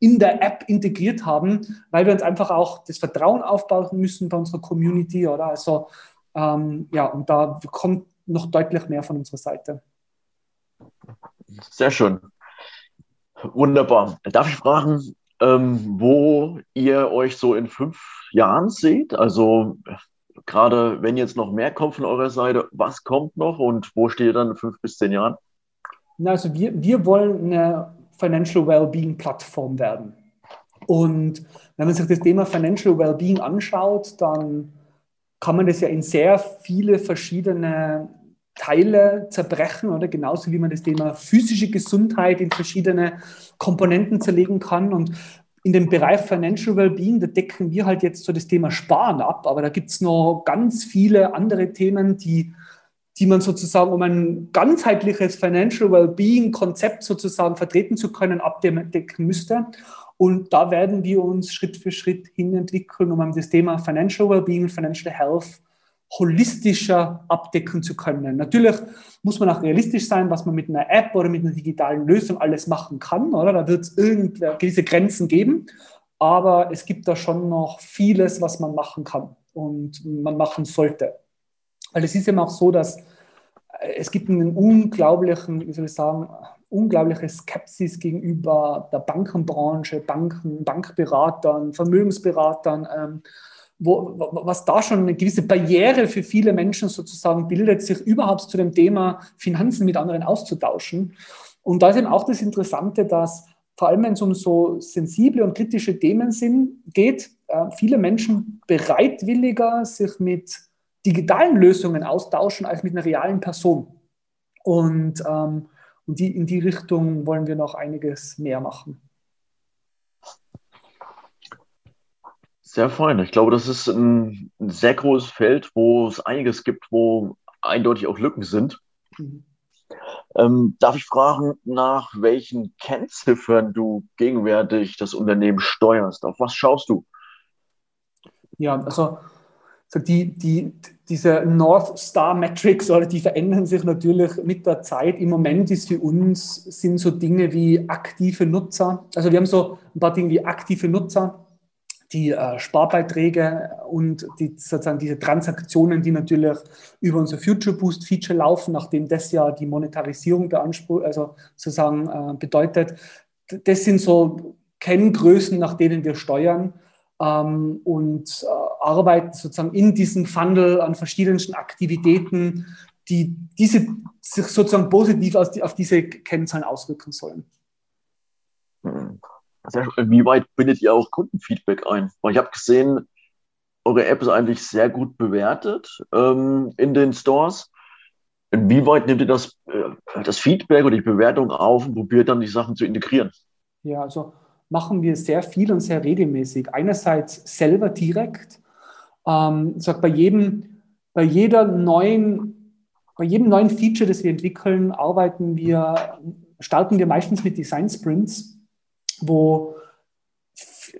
in der App integriert haben, weil wir uns einfach auch das Vertrauen aufbauen müssen bei unserer Community. Oder also ähm, ja, und da kommt noch deutlich mehr von unserer Seite. Sehr schön. Wunderbar. Darf ich fragen, ähm, wo ihr euch so in fünf Jahren seht? Also gerade wenn jetzt noch mehr kommt von eurer Seite, was kommt noch und wo steht ihr dann in fünf bis zehn Jahren? Also wir, wir wollen eine Financial Wellbeing Plattform werden. Und wenn man sich das Thema Financial Wellbeing anschaut, dann kann man das ja in sehr viele verschiedene Teile zerbrechen oder genauso wie man das Thema physische Gesundheit in verschiedene Komponenten zerlegen kann. Und in dem Bereich Financial Wellbeing, da decken wir halt jetzt so das Thema Sparen ab, aber da gibt es noch ganz viele andere Themen, die, die man sozusagen, um ein ganzheitliches Financial Wellbeing-Konzept sozusagen vertreten zu können, abdecken müsste. Und da werden wir uns Schritt für Schritt hin entwickeln, um das Thema Financial Wellbeing und Financial Health holistischer abdecken zu können. Natürlich muss man auch realistisch sein, was man mit einer App oder mit einer digitalen Lösung alles machen kann, oder? Da wird es gewisse Grenzen geben, aber es gibt da schon noch vieles, was man machen kann und man machen sollte. Weil es ist eben auch so, dass äh, es gibt einen unglaublichen, wie soll ich sagen, unglaubliche Skepsis gegenüber der Bankenbranche, Banken, Bankberatern, Vermögensberatern. Ähm, wo, was da schon eine gewisse Barriere für viele Menschen sozusagen bildet, sich überhaupt zu dem Thema Finanzen mit anderen auszutauschen. Und da ist eben auch das Interessante, dass vor allem wenn es um so sensible und kritische Themen sind, geht, äh, viele Menschen bereitwilliger sich mit digitalen Lösungen austauschen als mit einer realen Person. Und, ähm, und die, in die Richtung wollen wir noch einiges mehr machen. Sehr fein. Ich glaube, das ist ein, sehr großes Feld, wo es einiges gibt, wo eindeutig auch Lücken sind. Mhm. Ähm, darf ich fragen, nach welchen Kennziffern du gegenwärtig das Unternehmen steuerst? Auf was schaust du? Ja, also die, die, diese North Star Metrics, die verändern sich natürlich mit der Zeit. Im Moment ist für uns sind so Dinge wie aktive Nutzer. Also wir haben so ein paar Dinge wie aktive Nutzer die äh, Sparbeiträge und die, sozusagen diese Transaktionen, die natürlich über unser Future Boost Feature laufen, nachdem das ja die Monetarisierung beansprucht, also sozusagen äh, bedeutet. Das sind so Kenngrößen, nach denen wir steuern ähm, und äh, arbeiten sozusagen in diesem Funnel an verschiedensten Aktivitäten, die diese sich sozusagen positiv die, auf diese Kennzahlen auswirken sollen. Wie weit bindet ihr auch Kundenfeedback ein? Weil ich habe gesehen, eure App ist eigentlich sehr gut bewertet ähm, in den Stores. Inwieweit nehmt ihr das, äh, das Feedback oder die Bewertung auf und probiert dann die Sachen zu integrieren? Ja, also machen wir sehr viel und sehr regelmäßig. Einerseits selber direkt. Ähm, sagt bei jedem, bei jeder neuen, bei jedem neuen Feature, das wir entwickeln, arbeiten wir, starten wir meistens mit Design Sprints wo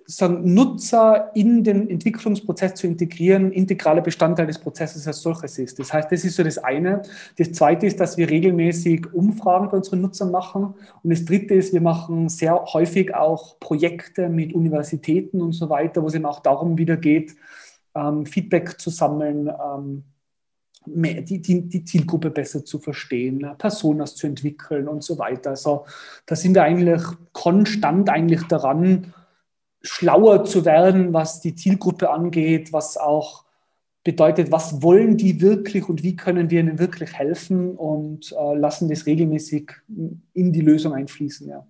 sagen, Nutzer in den Entwicklungsprozess zu integrieren, integraler Bestandteil des Prozesses als solches ist. Das heißt, das ist so das eine. Das zweite ist, dass wir regelmäßig Umfragen bei unseren Nutzern machen. Und das dritte ist, wir machen sehr häufig auch Projekte mit Universitäten und so weiter, wo es eben auch darum wieder geht, ähm, Feedback zu sammeln, ähm, die, die, die, Zielgruppe besser zu verstehen, Personas zu entwickeln und so weiter. Also da sind wir eigentlich konstant eigentlich daran, schlauer zu werden, was die Zielgruppe angeht, was auch bedeutet, was wollen die wirklich und wie können wir ihnen wirklich helfen und äh, lassen das regelmäßig in die Lösung einfließen. Ja.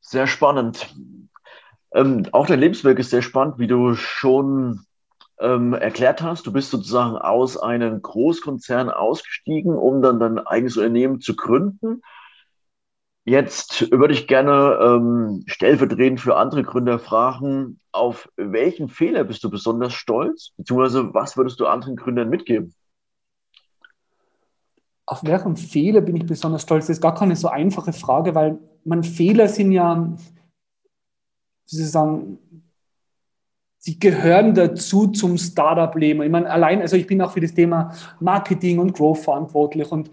Sehr spannend. Ähm, auch dein Lebensweg ist sehr spannend, wie du schon ähm, erklärt hast. Du bist sozusagen aus einem Großkonzern ausgestiegen, um dann dein eigenes Unternehmen zu gründen. Jetzt würde ich gerne ähm, stellvertretend für andere Gründer fragen, auf welchen Fehler bist du besonders stolz? Beziehungsweise was würdest du anderen Gründern mitgeben? Auf welchen Fehler bin ich besonders stolz? Das ist gar keine so einfache Frage, weil man Fehler sind ja, wie Sie sagen, sie gehören dazu zum Startup-Leben. Ich meine, allein, also ich bin auch für das Thema Marketing und Growth verantwortlich und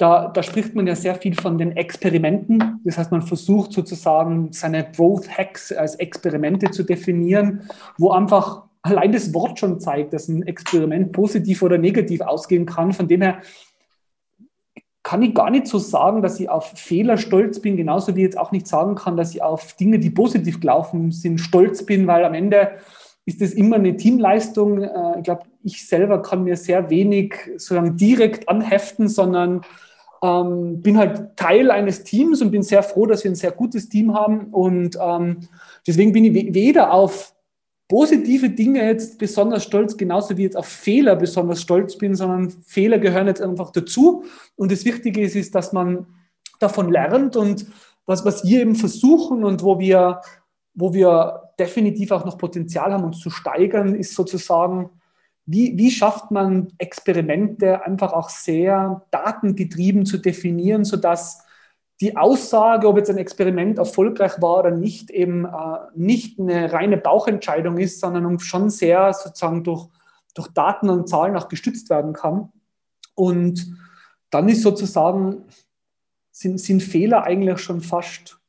da, da, spricht man ja sehr viel von den Experimenten. Das heißt, man versucht sozusagen seine Growth Hacks als Experimente zu definieren, wo einfach allein das Wort schon zeigt, dass ein Experiment positiv oder negativ ausgehen kann. Von dem her kann ich gar nicht so sagen, dass ich auf Fehler stolz bin, genauso wie ich jetzt auch nicht sagen kann, dass ich auf Dinge, die positiv gelaufen sind, stolz bin, weil am Ende ist das immer eine Teamleistung. Äh, ich glaube, ich selber kann mir sehr wenig sozusagen direkt anheften, sondern ähm, bin halt Teil eines Teams und bin sehr froh, dass wir ein sehr gutes Team haben. Und ähm, deswegen bin ich weder auf positive Dinge jetzt besonders stolz, genauso wie jetzt auf Fehler besonders stolz bin, sondern Fehler gehören jetzt einfach dazu. Und das Wichtige ist, ist dass man davon lernt und was, was wir eben versuchen und wo wir, wo wir definitiv auch noch Potenzial haben, uns zu steigern, ist sozusagen wie, wie schafft man Experimente einfach auch sehr datengetrieben zu definieren, sodass die Aussage, ob jetzt ein Experiment erfolgreich war oder nicht, eben äh, nicht eine reine Bauchentscheidung ist, sondern schon sehr sozusagen durch, durch Daten und Zahlen auch gestützt werden kann. Und dann ist sozusagen, sind, sind Fehler eigentlich schon fast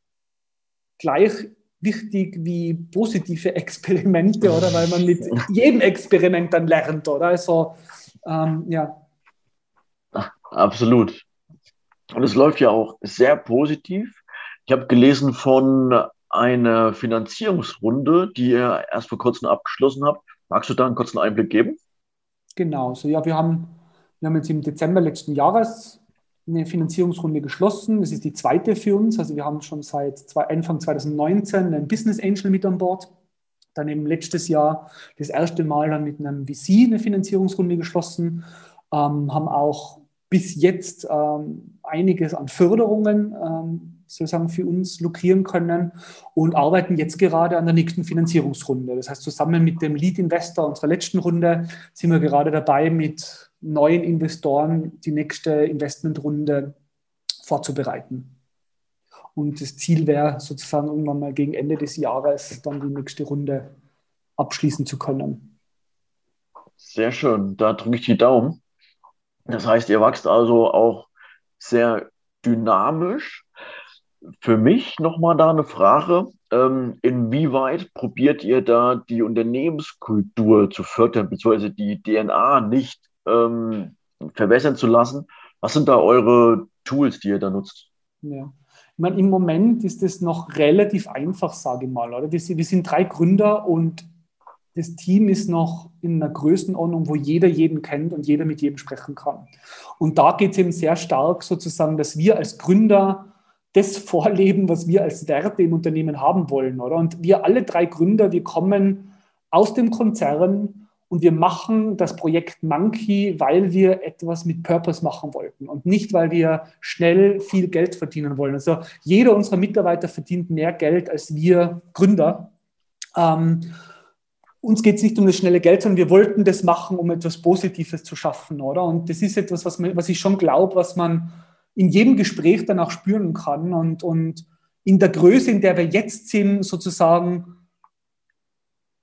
gleich wichtig wie positive Experimente, oder? Weil man mit jedem Experiment dann lernt, oder? Also, ähm, ja. Absolut. Und es läuft ja auch sehr positiv. Ich habe gelesen von einer Finanzierungsrunde, die ihr erst vor kurzem abgeschlossen habt. Magst du da einen kurzen Einblick geben? Genau, so ja, wir haben, wir haben jetzt im Dezember letzten Jahres eine Finanzierungsrunde geschlossen. Das ist die zweite für uns. Also wir haben schon seit zwei, Anfang 2019 einen Business Angel mit an Bord. Dann eben letztes Jahr das erste Mal dann mit einem VC eine Finanzierungsrunde geschlossen. Ähm, haben auch bis jetzt ähm, einiges an Förderungen ähm, sozusagen für uns lukrieren können und arbeiten jetzt gerade an der nächsten Finanzierungsrunde. Das heißt, zusammen mit dem Lead Investor unserer letzten Runde sind wir gerade dabei, mit neuen Investoren die nächste Investmentrunde vorzubereiten. Und das Ziel wäre sozusagen irgendwann mal gegen Ende des Jahres dann die nächste Runde abschließen zu können. Sehr schön, da drücke ich die Daumen. Das heißt, ihr wächst also auch sehr dynamisch. Für mich nochmal da eine Frage. Ähm, inwieweit probiert ihr da die Unternehmenskultur zu fördern, beziehungsweise die DNA nicht ähm, verbessern zu lassen. Was sind da eure Tools, die ihr da nutzt? Ja. Ich meine, im Moment ist es noch relativ einfach, sage ich mal. Oder? Wir, wir sind drei Gründer und das Team ist noch in einer Größenordnung, wo jeder jeden kennt und jeder mit jedem sprechen kann. Und da geht es eben sehr stark sozusagen, dass wir als Gründer das <laughs> vorleben, was wir als Werte im Unternehmen haben wollen. Oder? Und wir alle drei Gründer, wir kommen aus dem Konzern und wir machen das Projekt Monkey, weil wir etwas mit Purpose machen wollten und nicht, weil wir schnell viel Geld verdienen wollen. Also jeder unserer Mitarbeiter verdient mehr Geld als wir Gründer. Ähm, uns geht es nicht um das schnelle Geld, sondern wir wollten das machen, um etwas Positives zu schaffen, oder? Und das ist etwas, was, man, was ich schon glaube, was man in jedem Gespräch dann auch spüren kann und, und in der Größe, in der wir jetzt sind, sozusagen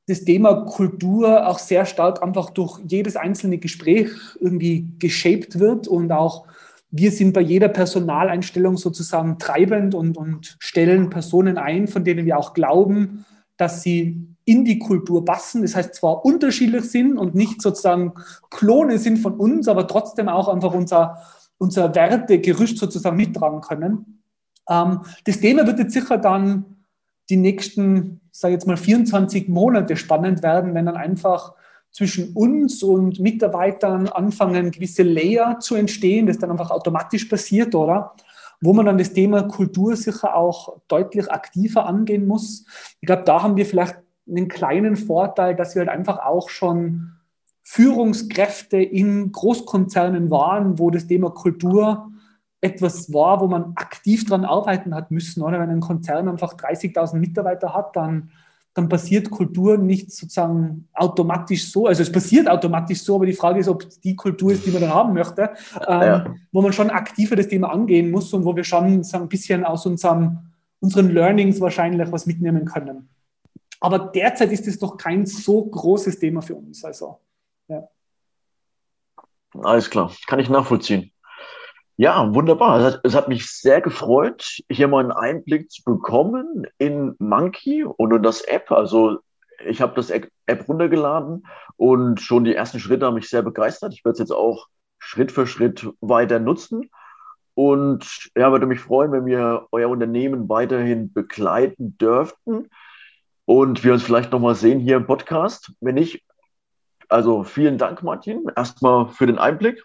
das Thema Kultur auch sehr stark einfach durch jedes einzelne Gespräch irgendwie geshaped wird und auch wir sind bei jeder Personaleinstellung sozusagen treibend und, und stellen Personen ein, von denen wir auch glauben, dass sie in die Kultur passen. Das heißt, zwar unterschiedlich sind und nicht sozusagen Klone sind von uns, aber trotzdem auch einfach unser, unser Wertegerüst sozusagen mittragen können. Ähm, das Thema wird jetzt sicher dann die nächsten, sage jetzt mal, 24 Monate spannend werden, wenn dann einfach zwischen uns und Mitarbeitern anfangen, gewisse Layer zu entstehen, das dann einfach automatisch passiert, oder? Wo man dann das Thema Kultur sicher auch deutlich aktiver angehen muss. Ich glaube, da haben wir vielleicht einen kleinen Vorteil, dass wir halt einfach auch schon Führungskräfte in Großkonzernen waren, wo das Thema Kultur etwas war, wo man aktiv dran arbeiten hat müssen. Oder wenn ein Konzern einfach 30.000 Mitarbeiter hat, dann, dann passiert Kultur nicht sozusagen automatisch so. Also es passiert automatisch so, aber die Frage ist, ob es die Kultur ist, die man dann haben möchte, ja. ähm, wo man schon aktiver das Thema angehen muss und wo wir schon so ein bisschen aus unserem, unseren Learnings wahrscheinlich was mitnehmen können. Aber derzeit ist es doch kein so großes Thema für uns. Also, ja. Alles klar, kann ich nachvollziehen. Ja, wunderbar. Es hat, es hat, mich sehr gefreut, hier mal einen Einblick zu bekommen in Monkey und in das App. Also ich habe das App runtergeladen und schon die ersten Schritte haben mich sehr begeistert. Ich werde es jetzt auch Schritt für Schritt weiter nutzen. Und ja, würde mich freuen, wenn wir euer Unternehmen weiterhin begleiten dürften und wir uns vielleicht nochmal sehen hier im Podcast. Wenn nicht, also vielen Dank, Martin, erstmal für den Einblick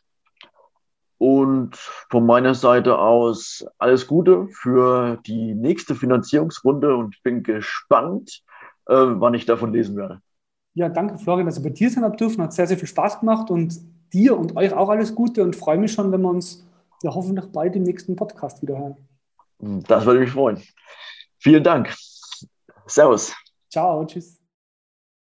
und von meiner Seite aus alles Gute für die nächste Finanzierungsrunde und ich bin gespannt, äh, wann ich davon lesen werde. Ja, danke Florian, dass ich bei dir sein habe dürfen. Hat sehr, sehr viel Spaß gemacht und dir und euch auch alles Gute und freue mich schon, wenn wir uns ja hoffentlich bald im nächsten Podcast wieder hören. Das würde mich freuen. Vielen Dank. Servus. Ciao, tschüss.